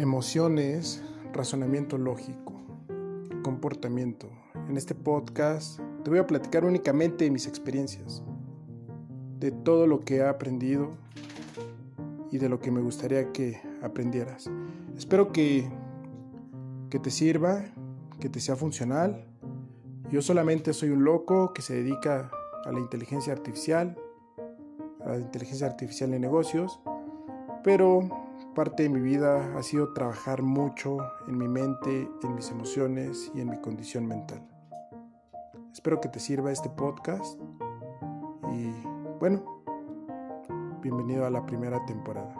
emociones, razonamiento lógico, comportamiento. En este podcast te voy a platicar únicamente de mis experiencias, de todo lo que he aprendido y de lo que me gustaría que aprendieras. Espero que, que te sirva, que te sea funcional. Yo solamente soy un loco que se dedica a la inteligencia artificial, a la inteligencia artificial en negocios, pero parte de mi vida ha sido trabajar mucho en mi mente, en mis emociones y en mi condición mental. Espero que te sirva este podcast y bueno, bienvenido a la primera temporada.